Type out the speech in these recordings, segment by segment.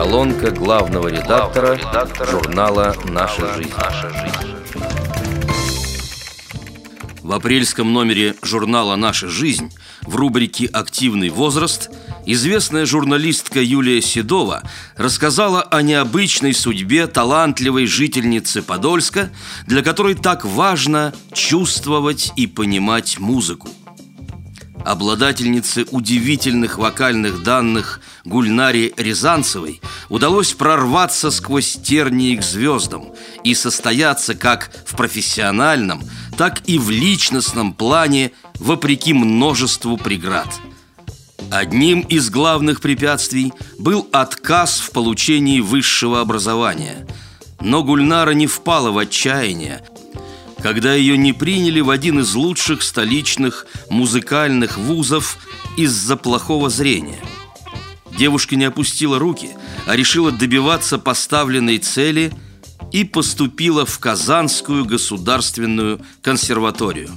Колонка главного редактора, журнала «Наша жизнь». В апрельском номере журнала «Наша жизнь» в рубрике «Активный возраст» известная журналистка Юлия Седова рассказала о необычной судьбе талантливой жительницы Подольска, для которой так важно чувствовать и понимать музыку. Обладательнице удивительных вокальных данных Гульнаре Рязанцевой удалось прорваться сквозь тернии к звездам и состояться как в профессиональном, так и в личностном плане вопреки множеству преград. Одним из главных препятствий был отказ в получении высшего образования. Но Гульнара не впала в отчаяние, когда ее не приняли в один из лучших столичных музыкальных вузов из-за плохого зрения. Девушка не опустила руки, а решила добиваться поставленной цели и поступила в Казанскую государственную консерваторию.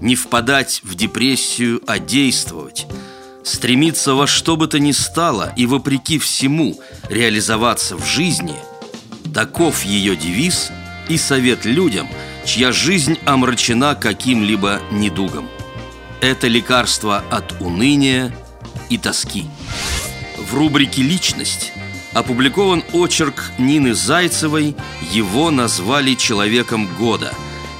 Не впадать в депрессию, а действовать – стремиться во что бы то ни стало и вопреки всему реализоваться в жизни – таков ее девиз и совет людям – чья жизнь омрачена каким-либо недугом. Это лекарство от уныния и тоски. В рубрике «Личность» опубликован очерк Нины Зайцевой «Его назвали человеком года»,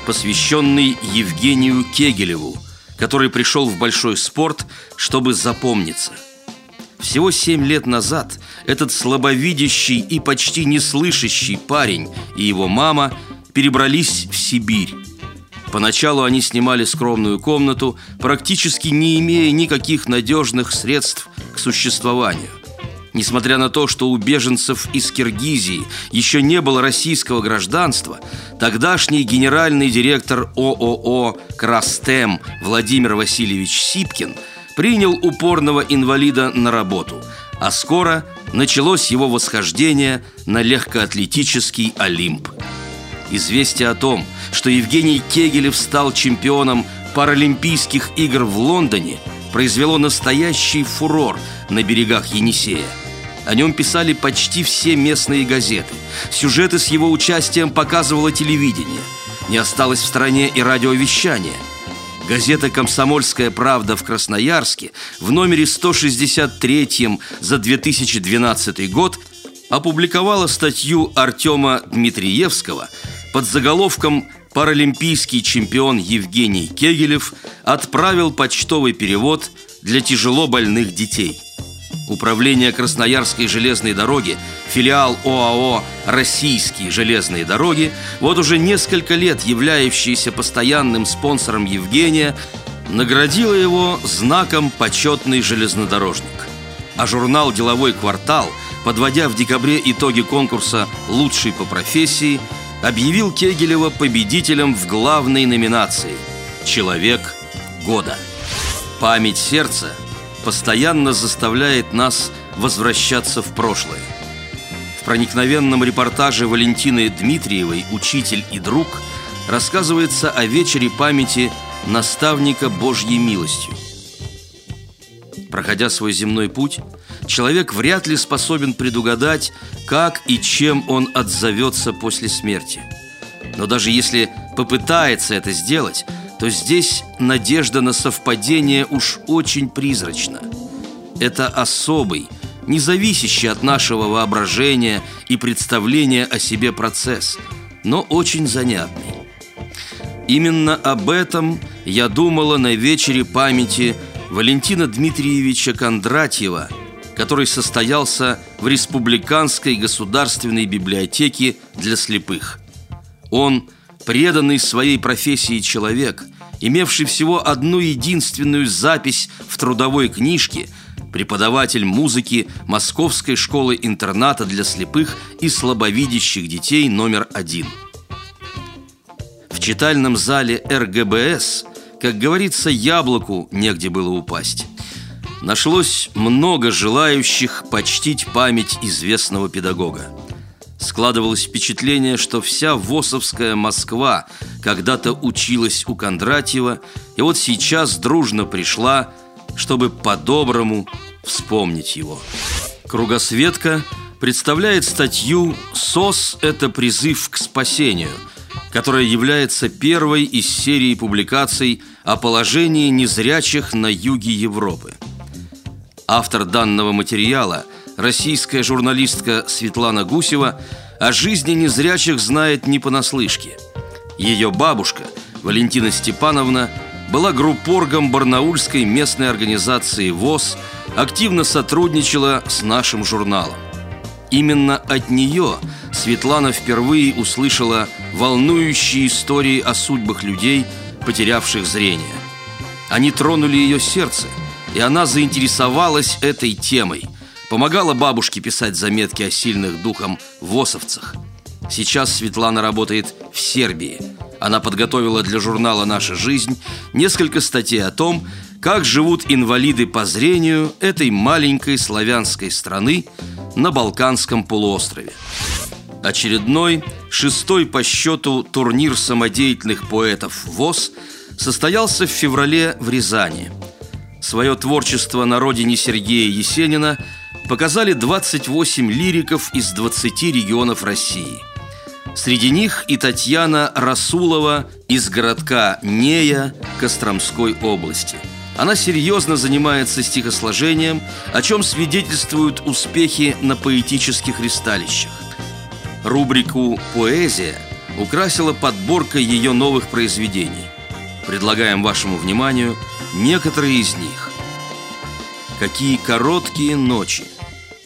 посвященный Евгению Кегелеву, который пришел в большой спорт, чтобы запомниться. Всего семь лет назад этот слабовидящий и почти неслышащий парень и его мама – перебрались Сибирь. Поначалу они снимали скромную комнату, практически не имея никаких надежных средств к существованию. Несмотря на то, что у беженцев из Киргизии еще не было российского гражданства, тогдашний генеральный директор ООО «Крастем» Владимир Васильевич Сипкин принял упорного инвалида на работу, а скоро началось его восхождение на легкоатлетический Олимп – Известие о том, что Евгений Кегелев стал чемпионом Паралимпийских игр в Лондоне, произвело настоящий фурор на берегах Енисея. О нем писали почти все местные газеты. Сюжеты с его участием показывало телевидение. Не осталось в стране и радиовещание. Газета «Комсомольская правда» в Красноярске в номере 163 за 2012 год опубликовала статью Артема Дмитриевского – под заголовком «Паралимпийский чемпион Евгений Кегелев отправил почтовый перевод для тяжело больных детей». Управление Красноярской железной дороги, филиал ОАО «Российские железные дороги», вот уже несколько лет являющийся постоянным спонсором Евгения, наградило его знаком «Почетный железнодорожник». А журнал «Деловой квартал», подводя в декабре итоги конкурса «Лучший по профессии», объявил Кегелева победителем в главной номинации «Человек года». Память сердца постоянно заставляет нас возвращаться в прошлое. В проникновенном репортаже Валентины Дмитриевой «Учитель и друг» рассказывается о вечере памяти наставника Божьей милостью. Проходя свой земной путь, человек вряд ли способен предугадать, как и чем он отзовется после смерти. Но даже если попытается это сделать, то здесь надежда на совпадение уж очень призрачна. Это особый, не зависящий от нашего воображения и представления о себе процесс, но очень занятный. Именно об этом я думала на вечере памяти Валентина Дмитриевича Кондратьева – который состоялся в Республиканской государственной библиотеке для слепых. Он преданный своей профессии человек, имевший всего одну единственную запись в трудовой книжке, преподаватель музыки Московской школы-интерната для слепых и слабовидящих детей номер один. В читальном зале РГБС, как говорится, яблоку негде было упасть нашлось много желающих почтить память известного педагога. Складывалось впечатление, что вся ВОСовская Москва когда-то училась у Кондратьева, и вот сейчас дружно пришла, чтобы по-доброму вспомнить его. Кругосветка представляет статью «СОС – это призыв к спасению», которая является первой из серии публикаций о положении незрячих на юге Европы. Автор данного материала, российская журналистка Светлана Гусева, о жизни незрячих знает не понаслышке. Ее бабушка, Валентина Степановна, была группоргом барнаульской местной организации ВОЗ, активно сотрудничала с нашим журналом. Именно от нее Светлана впервые услышала волнующие истории о судьбах людей, потерявших зрение. Они тронули ее сердце, и она заинтересовалась этой темой, помогала бабушке писать заметки о сильных духом восовцах. Сейчас Светлана работает в Сербии. Она подготовила для журнала «Наша жизнь» несколько статей о том, как живут инвалиды по зрению этой маленькой славянской страны на Балканском полуострове. Очередной, шестой по счету турнир самодеятельных поэтов ВОЗ состоялся в феврале в Рязани. Свое творчество на родине Сергея Есенина показали 28 лириков из 20 регионов России – Среди них и Татьяна Расулова из городка Нея Костромской области. Она серьезно занимается стихосложением, о чем свидетельствуют успехи на поэтических ристалищах. Рубрику «Поэзия» украсила подборка ее новых произведений. Предлагаем вашему вниманию некоторые из них. Какие короткие ночи,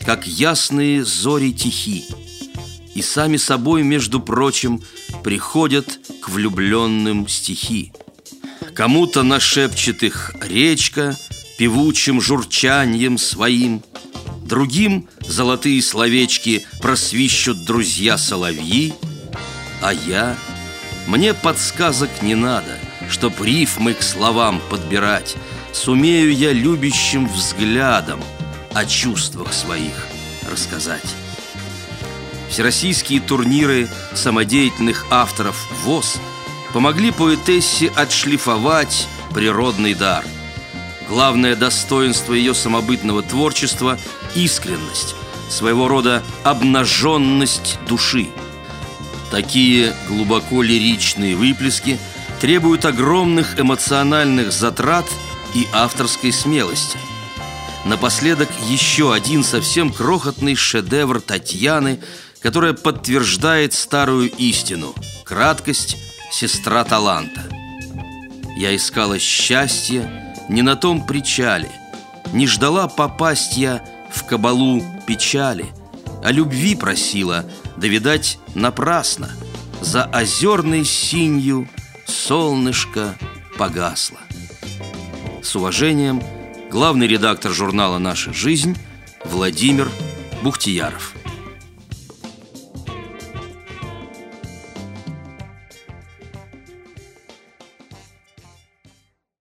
как ясные зори тихи, и сами собой, между прочим, приходят к влюбленным стихи. Кому-то нашепчет их речка певучим журчанием своим, Другим золотые словечки просвищут друзья-соловьи, А я, мне подсказок не надо, чтоб рифмы к словам подбирать, Сумею я любящим взглядом о чувствах своих рассказать. Всероссийские турниры самодеятельных авторов ВОЗ помогли поэтессе отшлифовать природный дар. Главное достоинство ее самобытного творчества – искренность, своего рода обнаженность души. Такие глубоко лиричные выплески требуют огромных эмоциональных затрат и авторской смелости. Напоследок еще один совсем крохотный шедевр Татьяны – которая подтверждает старую истину Краткость – сестра таланта Я искала счастье не на том причале Не ждала попасть я в кабалу печали А любви просила, да, видать, напрасно За озерной синью солнышко погасло. С уважением, главный редактор журнала «Наша жизнь» Владимир Бухтияров